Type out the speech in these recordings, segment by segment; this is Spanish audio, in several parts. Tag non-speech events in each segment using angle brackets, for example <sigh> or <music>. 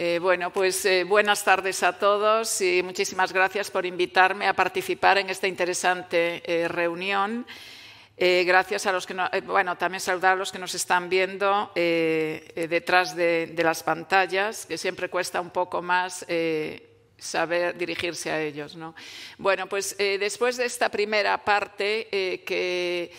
Eh, bueno, pues eh, buenas tardes a todos y muchísimas gracias por invitarme a participar en esta interesante eh, reunión. gracias a los que, bueno, también saludar a los que nos están viendo detrás de, las pantallas, que siempre cuesta un poco más saber dirigirse a ellos. ¿no? Bueno, pues después de esta primera parte que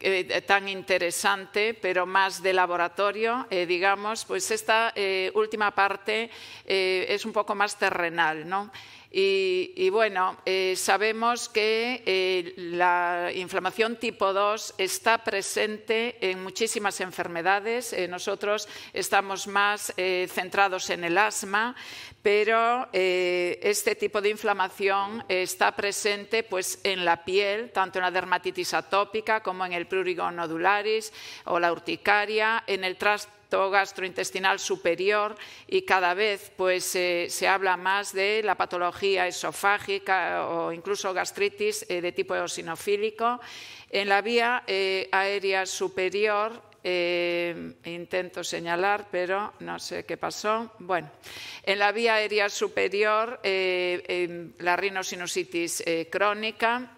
eh, tan interesante, pero más de laboratorio, eh, digamos, pues esta eh, última parte es un poco más terrenal, ¿no? Y, bueno, sabemos que la inflamación tipo 2 está presente en muchísimas enfermedades. nosotros estamos más centrados en el asma, pero eh, este tipo de inflamación está presente pues, en la piel, tanto en la dermatitis atópica como en el prurigo nodularis o la urticaria, en el tracto gastrointestinal superior y cada vez pues, eh, se habla más de la patología esofágica o incluso gastritis eh, de tipo eosinofílico. En la vía aérea superior eh, intento señalar, pero no sé qué pasó. Bueno, en la vía aérea superior, eh, la rinosinusitis eh, crónica,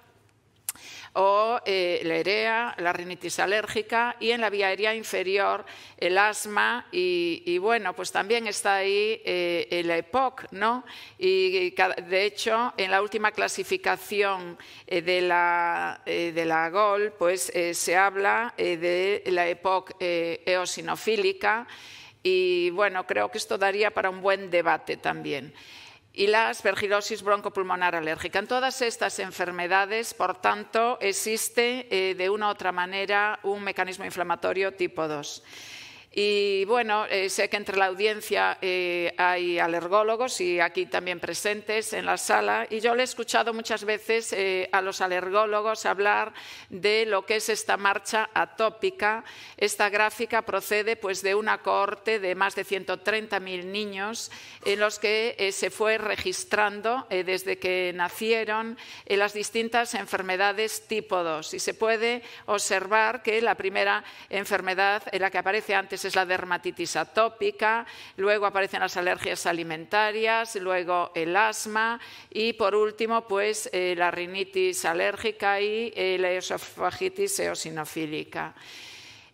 o eh, la EREA, la rinitis alérgica y en la vía aérea inferior el asma y, bueno, pues también está ahí eh, el EPOC, ¿no? Y de hecho en la última clasificación eh, de, la, de la GOL pues se habla de la EPOC eosinofílica y bueno, creo que esto daría para un buen debate también y la aspergilosis broncopulmonar alérgica. En todas estas enfermedades, por tanto, existe eh, de una u otra manera un mecanismo inflamatorio tipo 2. Y bueno, eh, sé que entre la audiencia eh, hay alergólogos y aquí también presentes en la sala. Y yo le he escuchado muchas veces eh, a los alergólogos hablar de lo que es esta marcha atópica. Esta gráfica procede pues, de una cohorte de más de 130.000 niños en los que se fue registrando desde que nacieron las distintas enfermedades tipo 2. Y se puede observar que la primera enfermedad en la que aparece antes es la dermatitis atópica, luego aparecen las alergias alimentarias, luego el asma y por último pues eh, la rinitis alérgica y eh, la esofagitis eosinofílica.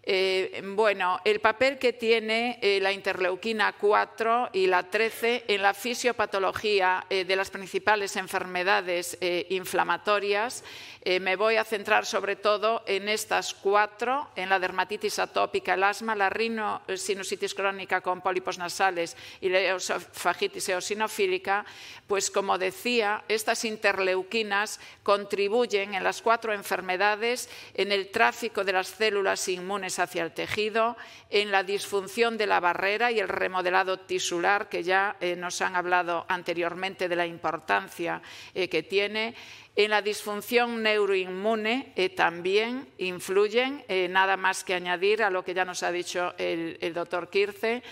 Eh, bueno, el papel que tiene la interleuquina 4 y la 13 en la fisiopatología de las principales enfermedades inflamatorias eh, me voy a centrar sobre todo en estas cuatro, en la dermatitis atópica, el asma, la rinosinusitis crónica con pólipos nasales y la eosofagitis eosinofílica, pues como decía, estas interleuquinas contribuyen en las cuatro enfermedades en el tráfico de las células inmunes hacia el tejido, en la disfunción de la barrera y el remodelado tisular, que ya eh, nos han hablado anteriormente de la importancia eh, que tiene, En la disfunción neuroinmune eh, también influyen, eh, nada más que añadir a lo que ya nos ha dicho el, el doctor Kirce,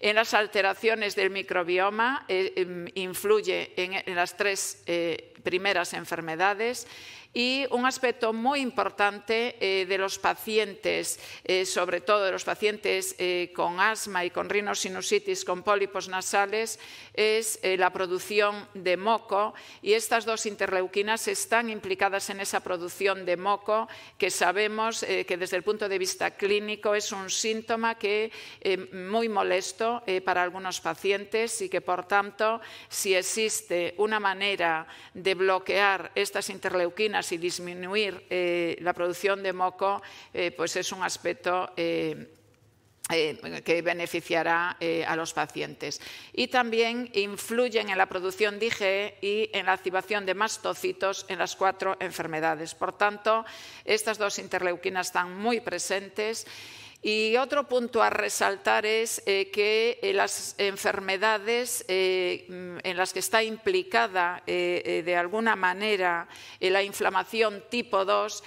en las alteraciones del microbioma eh, influye en, en, las tres eh, primeras enfermedades. Y un aspecto muy importante eh, de los pacientes, eh, sobre todo de los pacientes eh, con asma y con rinosinusitis, con pólipos nasales, es eh, la producción de moco. Y estas dos interleuquinas están implicadas en esa producción de moco que sabemos que desde el punto de vista clínico es un síntoma que muy molesto para algunos pacientes y que por tanto si existe una manera de bloquear estas interleuquinas y disminuir eh, la producción de moco, eh, pues es un aspecto eh, que beneficiará a los pacientes. Y también influyen en la producción de IgE y en la activación de mastocitos en las cuatro enfermedades. Por tanto, estas dos interleuquinas están muy presentes. Y otro punto a resaltar es eh, que eh, las enfermedades eh, mm, en las que está implicada de alguna manera la inflamación tipo 2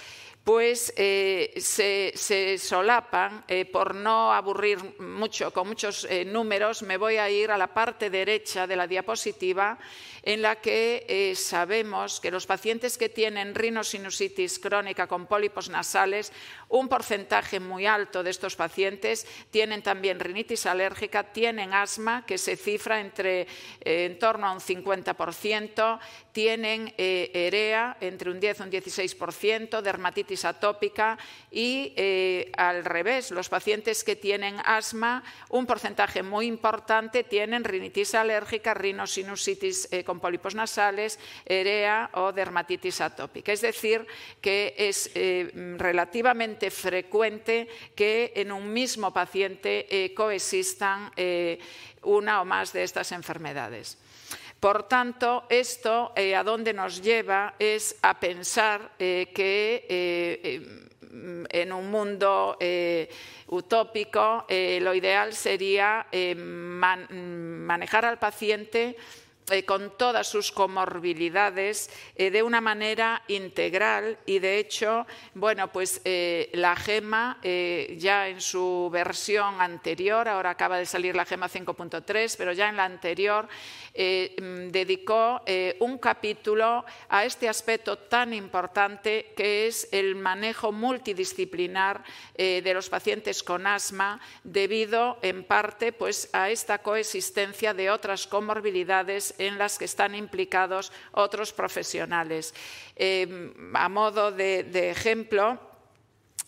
pues se, solapan. Eh, por no aburrir mucho con muchos eh, números, me voy a ir a la parte derecha de la diapositiva en la que sabemos que los pacientes que tienen rinosinusitis crónica con pólipos nasales, un porcentaje muy alto de estos pacientes tienen también rinitis alérgica, tienen asma, que se cifra entre en torno a un 50%, tienen EREA entre un 10 y un 16%, dermatitis atópica y eh, al revés, los pacientes que tienen asma, un porcentaje muy importante tienen rinitis alérgica, rinosinusitis eh, con pólipos nasales, EREA o dermatitis atópica. Es decir, que es eh, relativamente frecuente que en un mismo paciente coexistan una o más de estas enfermedades. Por tanto, esto eh, a dónde nos lleva es a pensar eh, que eh, en un mundo utópico lo ideal sería manejar al paciente con todas sus comorbilidades eh, de una manera integral y de hecho, bueno, pues eh, la GEMA ya en su versión anterior, ahora acaba de salir la GEMA 5.3, pero ya en la anterior mm, dedicó un capítulo a este aspecto tan importante que es el manejo multidisciplinar de los pacientes con asma debido en parte pues a esta coexistencia de otras comorbilidades en las que están implicados otros profesionales. Eh, a modo de ejemplo,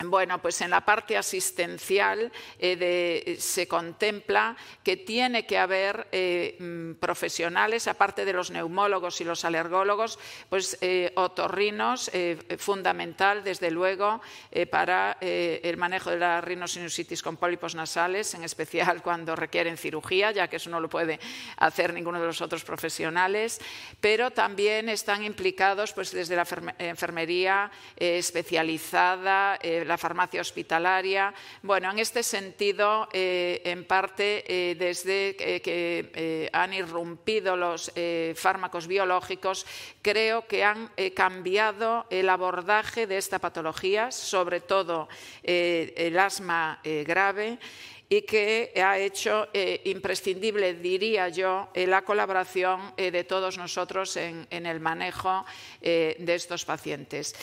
bueno, pues en la parte asistencial eh, se contempla que tiene que haber eh, mm, profesionales, aparte de los neumólogos y los alergólogos, pues eh, otorrinos, fundamental desde luego para el manejo de la rinosinusitis con pólipos nasales, en especial <laughs> cuando requieren cirugía, ya que eso no lo puede hacer ninguno de los otros profesionales, pero también están implicados pues, desde la enfermería especializada, la farmacia hospitalaria. Bueno, en este sentido, eh, en parte, eh, desde que han irrumpido los eh, fármacos biológicos, creo que han cambiado el abordaje de esta patología, sobre todo el asma grave y que ha hecho eh, imprescindible, diría yo, eh, la colaboración eh, de todos nosotros en, el manejo de estos pacientes.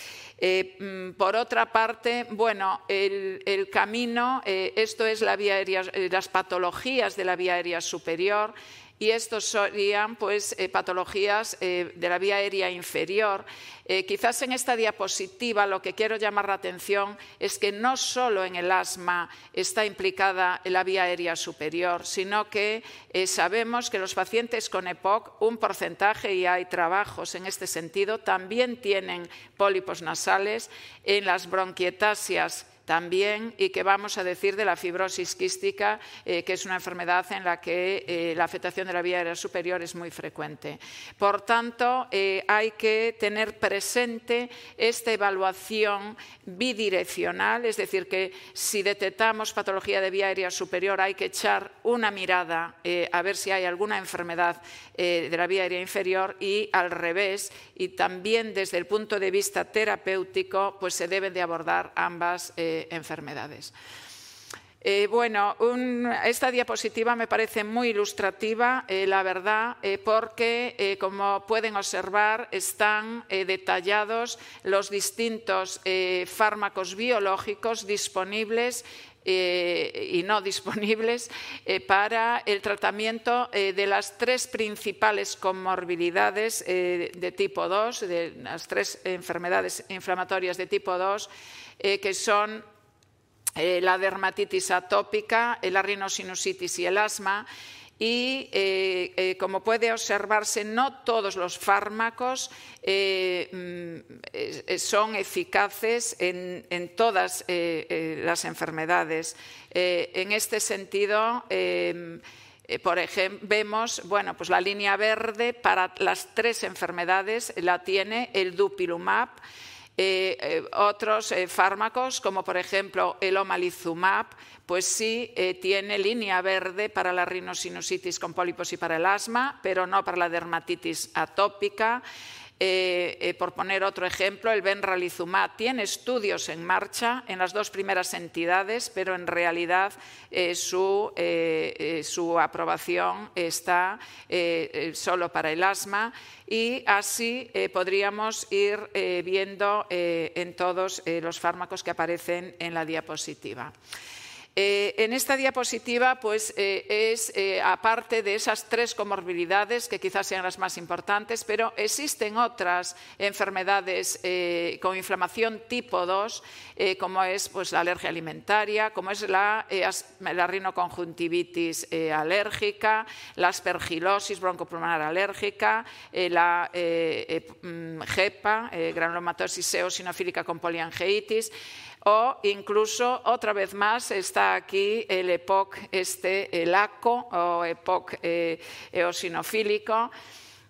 Mm, por otra parte, bueno, el, el camino, esto es la vía aérea, las patologías de la vía aérea superior y estos serían pues, eh, patologías eh, de la vía aérea inferior. Eh, quizás en esta diapositiva lo que quiero llamar la atención es que no solo en el asma está implicada la vía aérea superior, sino que sabemos que los pacientes con EPOC, un porcentaje, y hay trabajos en este sentido, también tienen pólipos nasales en las bronquietasias también y que vamos a decir de la fibrosis quística, eh, que es una enfermedad en la que eh, la afectación de la vía aérea superior es muy frecuente. Por tanto, eh, hay que tener presente esta evaluación bidireccional, es decir, que si detectamos patología de vía aérea superior hay que echar una mirada a ver si hay alguna enfermedad de la vía aérea inferior y al revés, y también desde el punto de vista terapéutico, pues se deben de abordar ambas enfermedades. Eh, bueno, esta diapositiva me parece muy ilustrativa, eh, la verdad, eh, porque, como pueden observar, están detallados los distintos fármacos biológicos disponibles y no <laughs> disponibles para el tratamiento de las tres principales comorbilidades de tipo 2, de las tres enfermedades inflamatorias de tipo 2, que son eh, la dermatitis atópica, la rinosinusitis y el asma. Y eh, eh, como puede observarse, no todos los fármacos mm, son eficaces en, todas las enfermedades. en este sentido, por ejemplo, vemos, bueno, pues la línea verde para las tres enfermedades la tiene el dupilumab. Eh, eh, otros eh, fármacos, como por ejemplo el omalizumab, pues sí tiene línea verde para la rinosinusitis con pólipos y para el asma, pero no para la dermatitis atópica. Por poner otro ejemplo, el benralizumab tiene estudios en marcha en las dos primeras entidades, pero en realidad su, su, aprobación está solo para el asma y así podríamos ir viendo en todos los fármacos que aparecen en la diapositiva. Eh, en esta diapositiva, pues, eh, es eh, aparte de esas tres comorbilidades, que quizás sean las más importantes, pero existen otras enfermedades con inflamación tipo 2, como es pues, la alergia alimentaria, como es la, la rinoconjuntivitis alérgica, la aspergilosis broncopulmonar alérgica, la mm, GEPA, granulomatosis eosinofílica con poliangeitis o incluso otra vez más está aquí el EPOC, este, el ACO o EPOC eh, eosinofílico.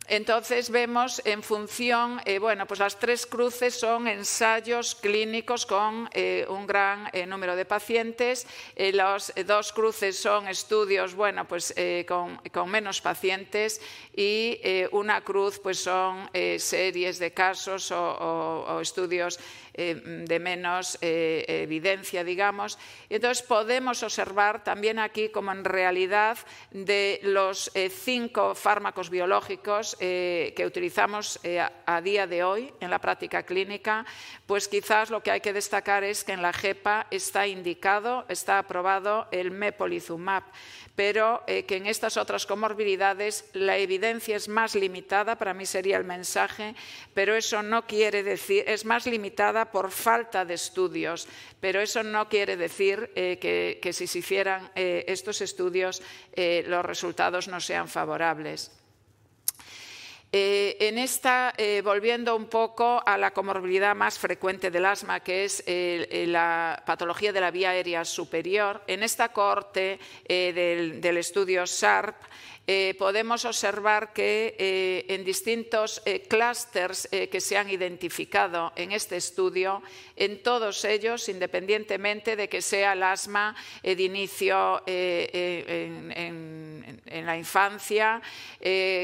Entonces vemos en función, eh, bueno, pues las tres cruces son ensayos clínicos con eh, un gran número de pacientes, las dos cruces son estudios, bueno, pues con, menos pacientes y una cruz pues son series de casos o estudios eh, de menos eh, evidencia, digamos. Entonces podemos observar también aquí como en realidad de los eh, cinco fármacos biológicos que utilizamos a día de hoy en la práctica clínica, pues quizás lo que hay que destacar es que en la JEPA está indicado, está aprobado el mepolizumab pero eh, que en estas otras comorbilidades la evidencia es más limitada, para mí sería el mensaje, pero eso no quiere decir, es más limitada por falta de estudios, pero eso no quiere decir eh, que, si se hicieran eh, estos estudios los resultados no sean favorables. Eh, en esta, eh, volviendo un poco a la comorbilidad más frecuente del asma, que es eh, la patología de la vía aérea superior, en esta corte del, del, estudio SARP podemos observar que en distintos clústeres que se han identificado en este estudio, en todos ellos, independientemente de que sea el asma de inicio en, la infancia,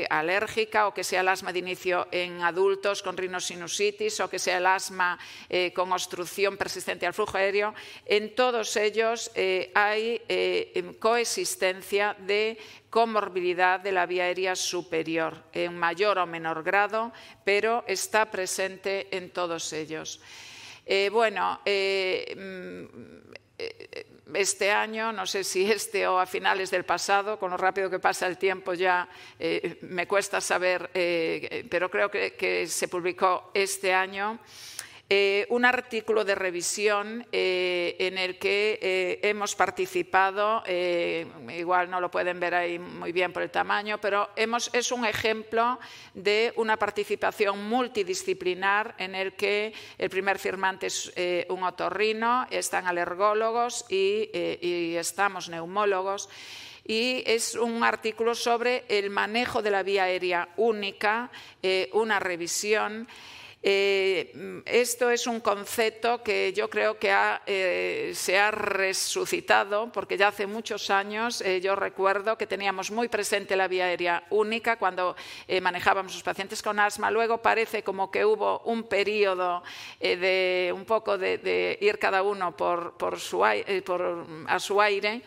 alérgica o que sea el asma de inicio en adultos con rinosinusitis o que sea el asma eh, con obstrucción persistente al flujo aéreo, en todos ellos eh, hay eh, coexistencia de comorbilidad de la vía aérea superior, en mayor o menor grado, pero está presente en todos ellos. bueno, mm, este año, no sé si este o a finales del pasado, con lo rápido que pasa el tiempo ya eh, me cuesta saber, eh, pero creo que, se publicó este año. Eh, un artículo de revisión en el que hemos participado, igual no lo pueden ver ahí muy bien por el tamaño, pero es un ejemplo de una participación multidisciplinar en el que el primer firmante es un otorrino, están alergólogos y estamos neumólogos y es un artículo sobre el manejo de la vía aérea única, una revisión. Eh, esto es un concepto que yo creo que eh, se ha resucitado porque ya hace muchos años eh, yo recuerdo que teníamos muy presente la vía aérea única cuando manejábamos a los pacientes con asma. Luego parece como que hubo un periodo de un poco de, ir cada uno por, su, a su aire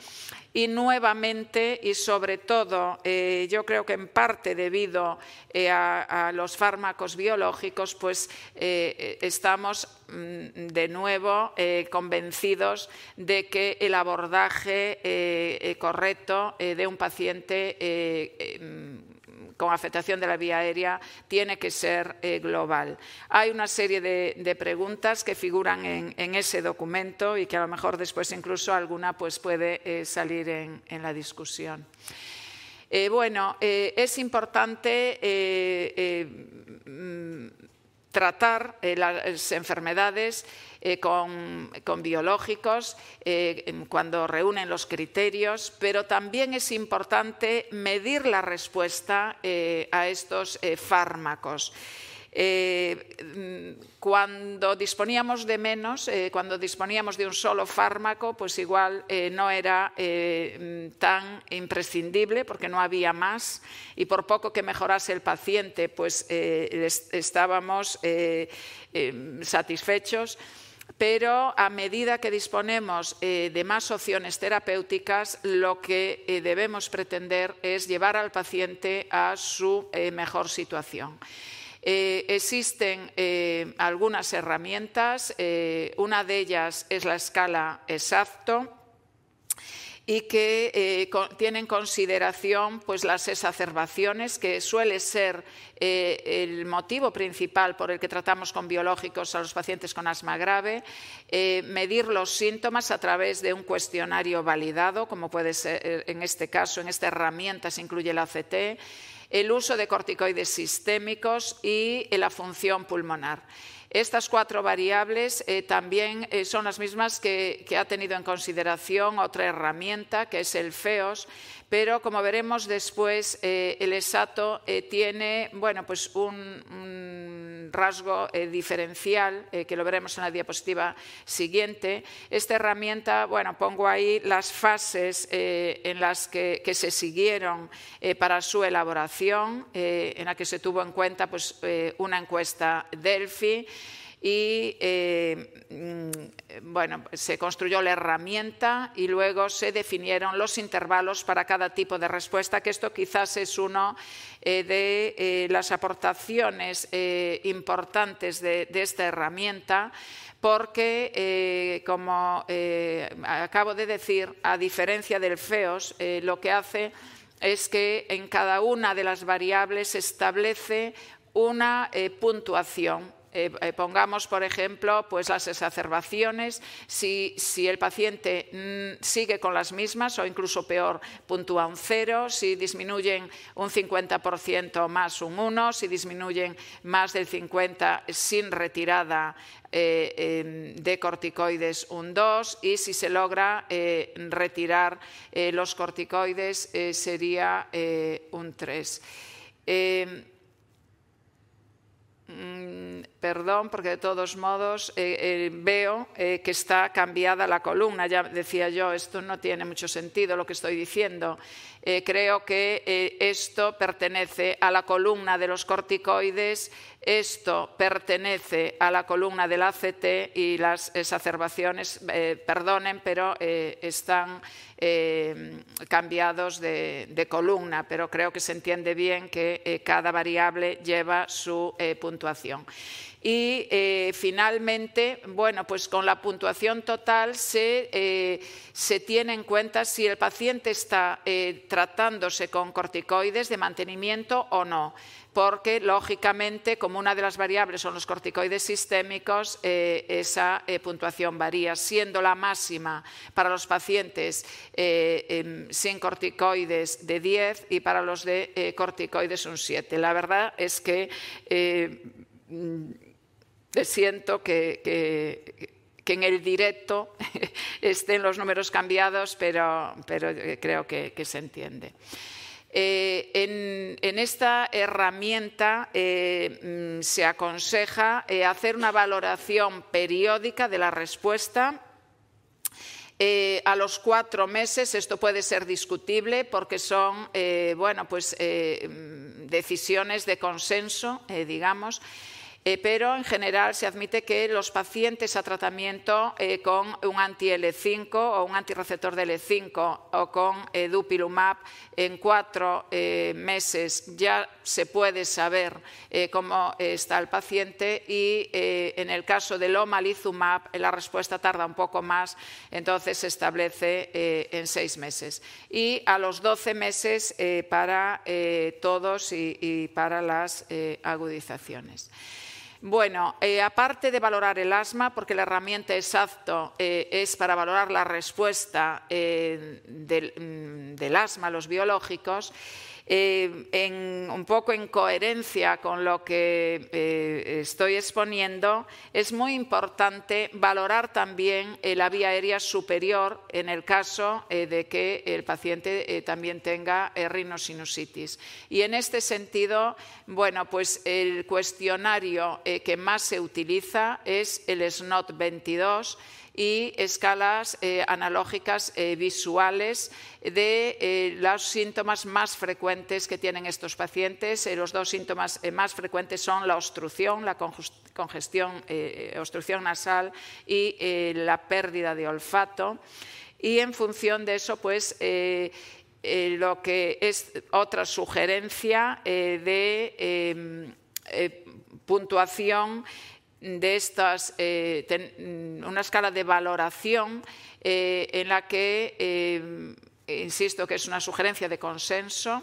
y nuevamente y sobre todo eh, yo creo que en parte debido eh, a, los fármacos biológicos pues eh, estamos mm, de nuevo convencidos de que el abordaje correcto de un paciente con afectación de la vía aérea tiene que ser eh, global. Hay una serie de, preguntas que figuran en, ese documento y que a lo mejor después incluso alguna pues, puede eh, salir en, la discusión. Eh, bueno, es importante tratar las enfermedades eh, con, biológicos eh, cuando reúnen los criterios, pero también es importante medir la respuesta eh, a estos fármacos. Cuando disponíamos de menos, cuando disponíamos de un solo fármaco, pues igual no era tan imprescindible porque no había más y por poco que mejorase el paciente, pues estábamos satisfechos pero a medida que disponemos eh, de más opciones terapéuticas, lo que eh, debemos pretender es llevar al paciente a su eh, mejor situación. Existen algunas herramientas, una de ellas es la escala exacto, y que eh, tiene en consideración pues, las exacerbaciones, que suele ser eh, el motivo principal por el que tratamos con biológicos a los pacientes con asma grave, eh, medir los síntomas a través de un cuestionario validado, como puede ser en este caso, en esta herramienta se incluye el ACT, el uso de corticoides sistémicos y la función pulmonar. Estas cuatro variables eh, también eh, son las mismas que, ha tenido en consideración otra herramienta, que es el FEOS, pero como veremos después, eh, el ESATO tiene bueno, pues un, rasgo diferencial, que lo veremos en la diapositiva siguiente. Esta herramienta, bueno, pongo ahí las fases en las que, se siguieron para su elaboración, en la que se tuvo en cuenta pues, una encuesta Delphi, y eh, mm, bueno, se construyó la herramienta y luego se definieron los intervalos para cada tipo de respuesta, que esto quizás es uno eh, de eh, las aportaciones importantes de, esta herramienta porque, como acabo de decir, a diferencia del FEOS, lo que hace es que en cada una de las variables se establece una puntuación eh, eh, pongamos, por ejemplo, pues las exacerbaciones, si, el paciente mm, sigue con las mismas o incluso peor, puntúa un cero, si disminuyen un 50% más un 1, si disminuyen más del 50% sin retirada eh, em, de corticoides un 2 y si se logra retirar los corticoides sería un 3. Perdón, porque de todos modos eh, eh, veo eh, que está cambiada la columna. Ya decía yo, esto no tiene mucho sentido lo que estoy diciendo. creo que esto pertenece a la columna de los corticoides, esto pertenece a la columna del ACT y las exacerbaciones, perdonen, pero están cambiados de, de, columna, pero creo que se entiende bien que cada variable lleva su puntuación. Y eh, finalmente, bueno, pues con la puntuación total se, eh, tiene en cuenta si el paciente está eh, tratándose con corticoides de mantenimiento o no porque lógicamente, como una de las variables son los corticoides sistémicos, esa puntuación varía, siendo la máxima para los pacientes em, sin corticoides de 10 y para los de corticoides un 7. La verdad es que siento que, en el directo <laughs> estén los números cambiados, pero, eh, creo que, se entiende. Eh, en, esta herramienta eh, mm, se aconseja hacer una valoración periódica de la respuesta. a los cuatro meses esto puede ser discutible porque son bueno, pues, mm, decisiones de consenso, digamos. Eh, pero en general se admite que los pacientes a tratamiento eh, con un anti-L5 o un antirreceptor de L5 o con eh, dupilumab en cuatro meses ya se puede saber cómo está el paciente y en el caso del omalizumab la respuesta tarda un poco más, entonces se establece en seis meses. Y a los 12 meses para todos y para las agudizaciones. Bueno, eh, aparte de valorar el asma, porque la herramienta exacto eh, es para valorar la respuesta eh, del, mm, del, asma a los biológicos, Eh, en, un poco en coherencia con lo que eh, estoy exponiendo, es muy importante valorar también eh, la vía aérea superior en el caso de que el paciente también tenga rinosinusitis. Y en este sentido, bueno, pues el cuestionario que más se utiliza es el SNOT 22 y escalas eh, analógicas eh, visuales de eh, los síntomas más frecuentes que tienen estos pacientes. los dos síntomas más frecuentes son la obstrucción, la congestión, obstrucción nasal y la pérdida de olfato. Y en función de eso, pues lo que es otra sugerencia de em, puntuación de estas, eh, una escala de valoración eh, en la que, eh, insisto que es una sugerencia de consenso,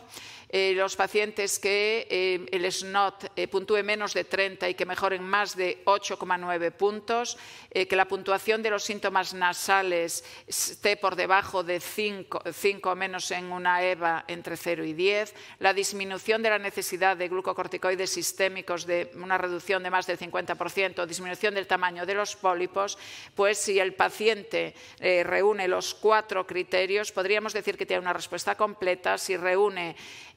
eh, los pacientes que eh, el SNOT eh, puntúe menos de 30 y que mejoren más de 8,9 puntos, que la puntuación de los síntomas nasales esté por debajo de 5, 5 menos en una EVA entre 0 y 10, la disminución de la necesidad de glucocorticoides sistémicos de una reducción de más del 50%, disminución del tamaño de los pólipos, pues si el paciente reúne los cuatro criterios, podríamos decir que tiene una respuesta completa. Si reúne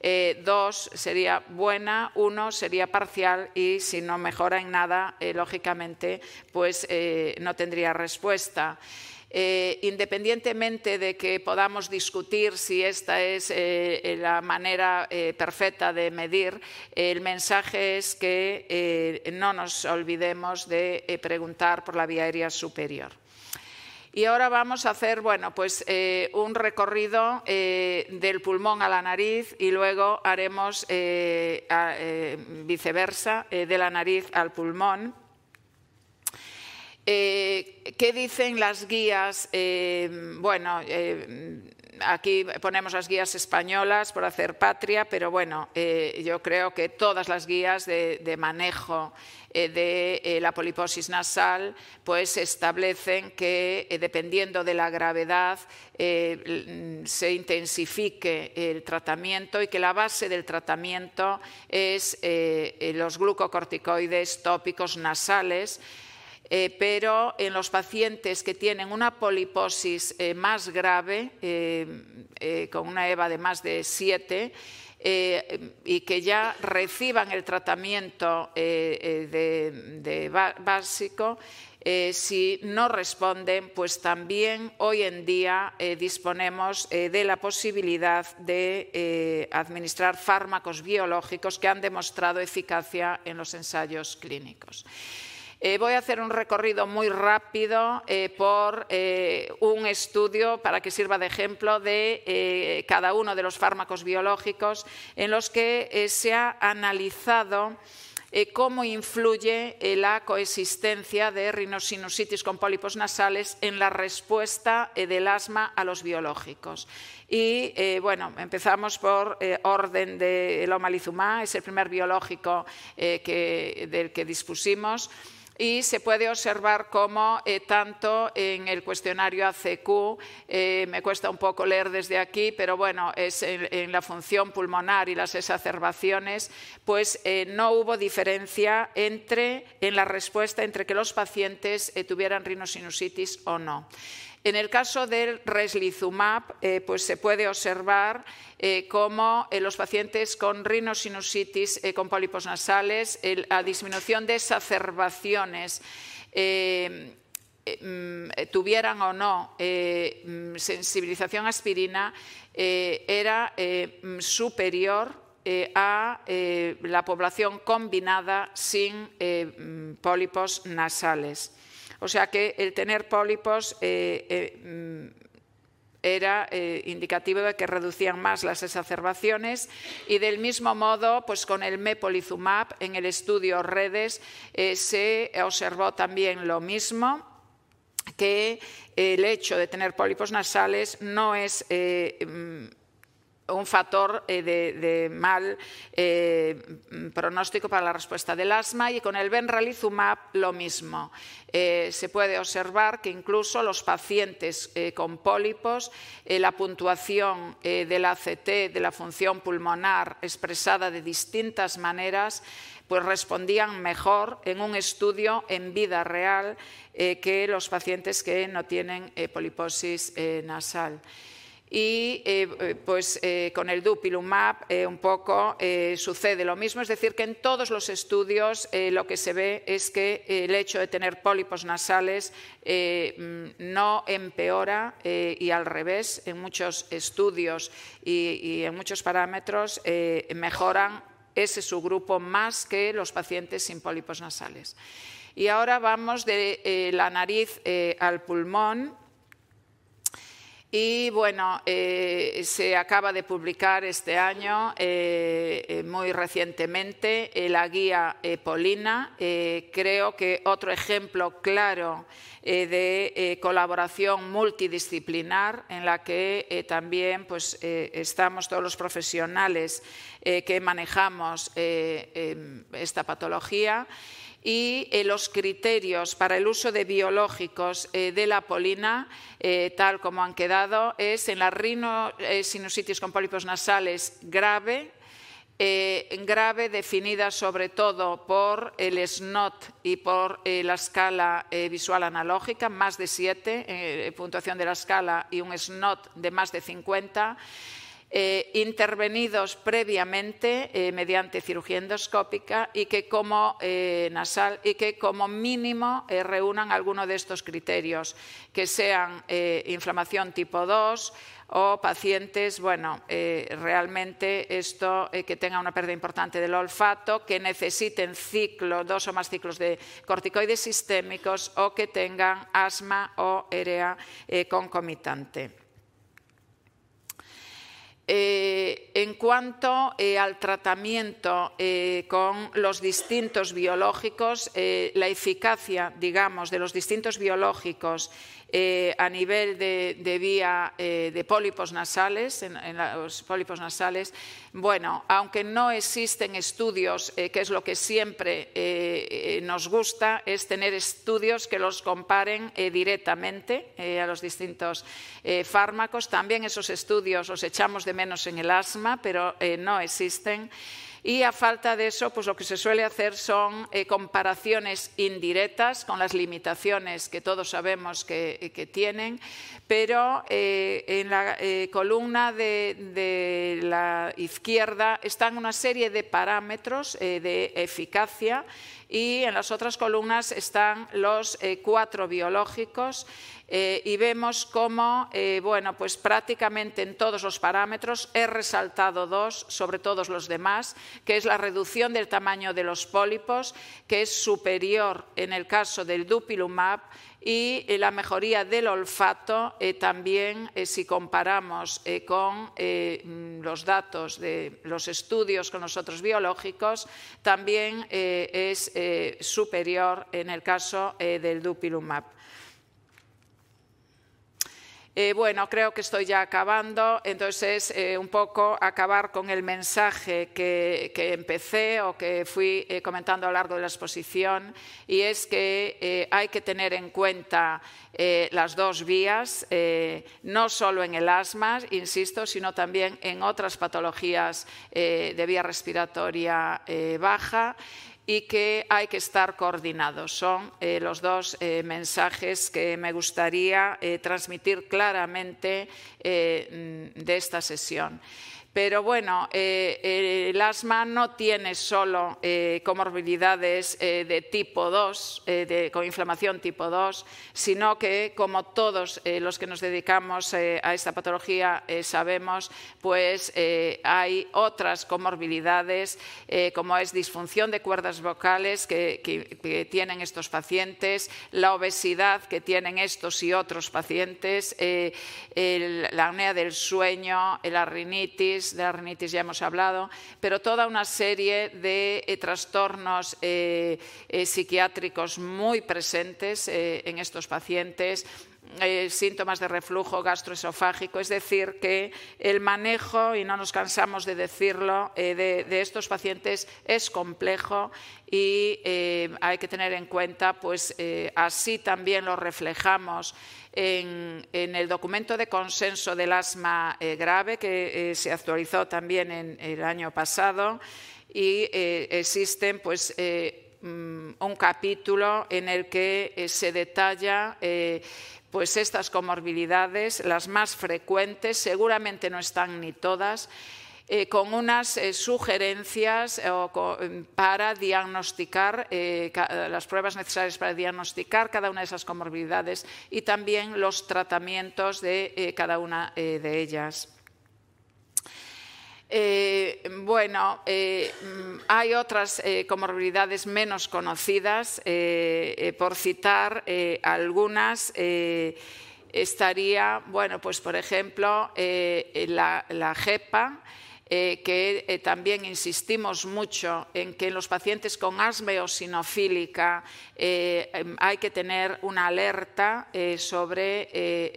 eh, dos sería buena, uno sería parcial y si no mejora en nada, eh, lógicamente, pues eh, no tendría respuesta. independientemente de que podamos discutir si esta es la manera perfecta de medir, el mensaje es que no nos olvidemos de preguntar por la vía aérea superior. Y ahora vamos a hacer bueno, pues, eh, un recorrido eh, del pulmón a la nariz y luego haremos eh, viceversa, de la nariz al pulmón. ¿Qué dicen las guías? bueno, aquí ponemos las guías españolas por hacer patria, pero bueno, yo creo que todas las guías de manejo eh, de eh, la poliposis nasal, pues establecen que eh, dependiendo de la gravedad se intensifique el tratamiento y que la base del tratamiento es los glucocorticoides tópicos nasales. Pero en los pacientes que tienen una poliposis más grave, con una EVA de más de 7, eh, y que ya reciban el tratamiento eh, eh, básico, si no responden, pues también hoy en día disponemos de la posibilidad de administrar fármacos biológicos que han demostrado eficacia en los ensayos clínicos. Eh, voy a hacer un recorrido muy rápido eh, por eh, un estudio para que sirva de ejemplo de cada uno de los fármacos biológicos en los que se ha analizado cómo influye la coexistencia de rinosinusitis con pólipos nasales en la respuesta del asma a los biológicos. Y bueno, empezamos por orden de omalizumab, es el primer biológico del que dispusimos y se puede observar cómo eh, tanto en el cuestionario ACQ, eh, me cuesta un poco leer desde aquí, pero bueno, es en, la función pulmonar y las exacerbaciones, pues eh, no hubo diferencia entre, en la respuesta entre que los pacientes tuvieran rinosinusitis o no. En el caso del reslizumab, eh, pues se puede observar eh, cómo en los pacientes con rinosinusitis eh, con pólipos nasales, la disminución de exacerbaciones mm, tuvieran o no mm, sensibilización a aspirina, era mm, superior a la población combinada sin pólipos nasales. O sea que el tener pólipos eh, eh, mm, era eh, indicativo de que reducían más las exacerbaciones y del mismo modo, pues con el mepolizumab en el estudio redes se observó también lo mismo que el hecho de tener pólipos nasales no es mm, un factor eh, de, mal eh, pronóstico para la respuesta del asma y con el benralizumab lo mismo. Eh, se puede observar que incluso los pacientes con pólipos, la puntuación del ACT, de la función pulmonar expresada de distintas maneras, pues respondían mejor en un estudio en vida real que los pacientes que no tienen poliposis nasal. Y eh, eh, pues eh, con el dupilumab un poco sucede lo mismo, es decir, que en todos los estudios lo que se ve es que el hecho de tener pólipos nasales mm, no empeora y al revés, en muchos estudios y, en muchos parámetros mejoran ese subgrupo más que los pacientes sin pólipos nasales. Y ahora vamos de la nariz al pulmón y bueno, eh, se acaba de publicar este año, eh, eh, muy recientemente, la guía Polina. creo que otro ejemplo claro de colaboración multidisciplinar en la que también pues, estamos todos los profesionales que manejamos esta patología y eh, los criterios para el uso de biológicos eh, de la polina, eh, tal como han quedado, es en la rinosinusitis con pólipos nasales grave, grave definida sobre todo por el SNOT y por la escala visual analógica, más de 7, puntuación de la escala, y un SNOT de más de 50. Eh, intervenidos previamente eh, mediante cirugía endoscópica y que como eh, nasal y que como mínimo reúnan alguno de estos criterios, que sean inflamación tipo 2 o pacientes, bueno, realmente esto que tenga una pérdida importante del olfato, que necesiten ciclo, dos o más ciclos de corticoides sistémicos o que tengan asma o EREA concomitante. Eh, en cuanto eh, al tratamiento eh, con los distintos biológicos, la eficacia, digamos, de los distintos biológicos eh, a nivel de, vía eh, de pólipos nasales, en, los pólipos nasales, bueno, aunque no existen estudios, eh, que es lo que siempre nos gusta, es tener estudios que los comparen directamente a los distintos fármacos. También esos estudios los echamos de menos en el asma, pero no existen. Y a falta de eso, pues lo que se suele hacer son eh, comparaciones indirectas con las limitaciones que todos sabemos que, eh, tienen, pero eh, en la columna de, la izquierda están una serie de parámetros de eficacia y en las otras columnas están los cuatro biológicos y vemos cómo, bueno, pues prácticamente en todos los parámetros he resaltado dos sobre todos los demás, que es la reducción del tamaño de los pólipos, que es superior en el caso del dupilumab, y eh, la mejoría del olfato también, si comparamos con los datos de los estudios con los otros biológicos, también es superior en el caso del dupilumab. Eh, bueno, creo que estoy ya acabando, entonces eh, un poco acabar con el mensaje que, empecé o que fui eh, comentando a lo largo de la exposición y es que hay que tener en cuenta las dos vías, no solo en el asma, insisto, sino también en otras patologías de vía respiratoria baja y que hay que estar coordinados. Son eh, los dos eh, mensajes que me gustaría eh, transmitir claramente mm, de esta sesión. Pero bueno, eh, eh, el asma no tiene solo eh, comorbilidades de tipo 2, con inflamación tipo 2, sino que, como todos los que nos dedicamos a esta patología sabemos, pues hay otras comorbilidades, como es disfunción de cuerdas vocales que, tienen estos pacientes, la obesidad que tienen estos y otros pacientes, la apnea del sueño, la rinitis, de la ya hemos hablado, pero toda una serie de eh, trastornos eh, eh, psiquiátricos muy presentes en estos pacientes eh, síntomas de reflujo gastroesofágico. Es decir, que el manejo, y no nos cansamos de decirlo, eh, de, estos pacientes es complejo y eh, hay que tener en cuenta, pues así también lo reflejamos en, el documento de consenso del asma grave que se actualizó también en el año pasado y existen pues mm, un capítulo en el que se detalla pues estas comorbilidades, las más frecuentes, seguramente no están ni todas, eh, con unas eh, sugerencias eh, para diagnosticar las pruebas necesarias para diagnosticar cada una de esas comorbilidades y también los tratamientos de cada una de ellas. Eh, bueno, eh, hay otras eh, comorbilidades menos conocidas. por citar algunas, estaría, bueno, pues por ejemplo, la, la JEPA, eh, que eh, también insistimos mucho en que en los pacientes con asma eosinofílica eh, em, hay que tener una alerta sobre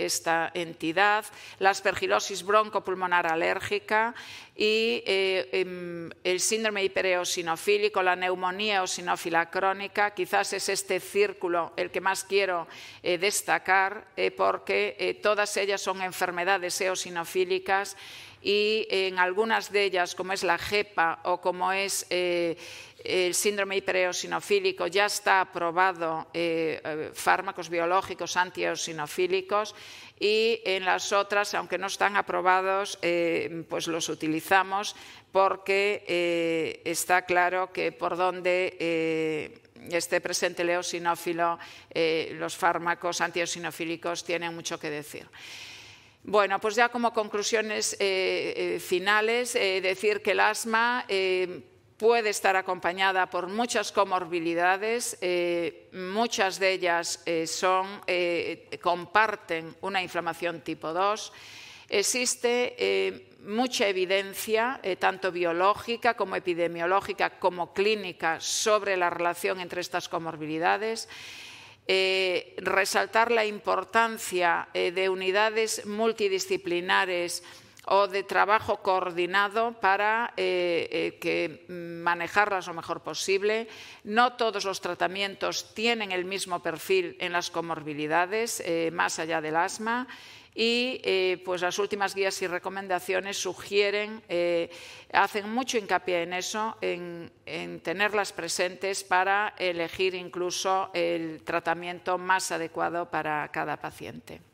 esta entidad, la aspergilosis broncopulmonar alérgica y em, el síndrome hipereosinofílico, la neumonía eosinófila crónica, quizás es este círculo el que más quiero destacar porque todas ellas son enfermedades eosinofílicas y en algunas de ellas, como es la JEPA o como es eh, el síndrome hipereosinofílico, ya está aprobado eh, eh, fármacos biológicos antieosinofílicos y en las otras, aunque no están aprobados, pues los utilizamos porque está claro que por donde esté presente el eosinófilo, los fármacos antieosinofílicos tienen mucho que decir. Bueno, pues ya como conclusiones eh, eh, finales, eh, decir que el asma puede estar acompañada por muchas comorbilidades, muchas de ellas son, comparten una inflamación tipo 2. Existe mucha evidencia, tanto biológica como epidemiológica como clínica, sobre la relación entre estas comorbilidades. Eh, resaltar la importancia eh, de unidades multidisciplinares o de trabajo coordinado para eh, que manejarlas lo mejor posible. No todos los tratamientos tienen el mismo perfil en las comorbilidades, más allá del asma y eh, pues las últimas guías y recomendaciones sugieren, eh, hacen mucho hincapié en eso, en, tenerlas presentes para elegir incluso el tratamiento más adecuado para cada paciente.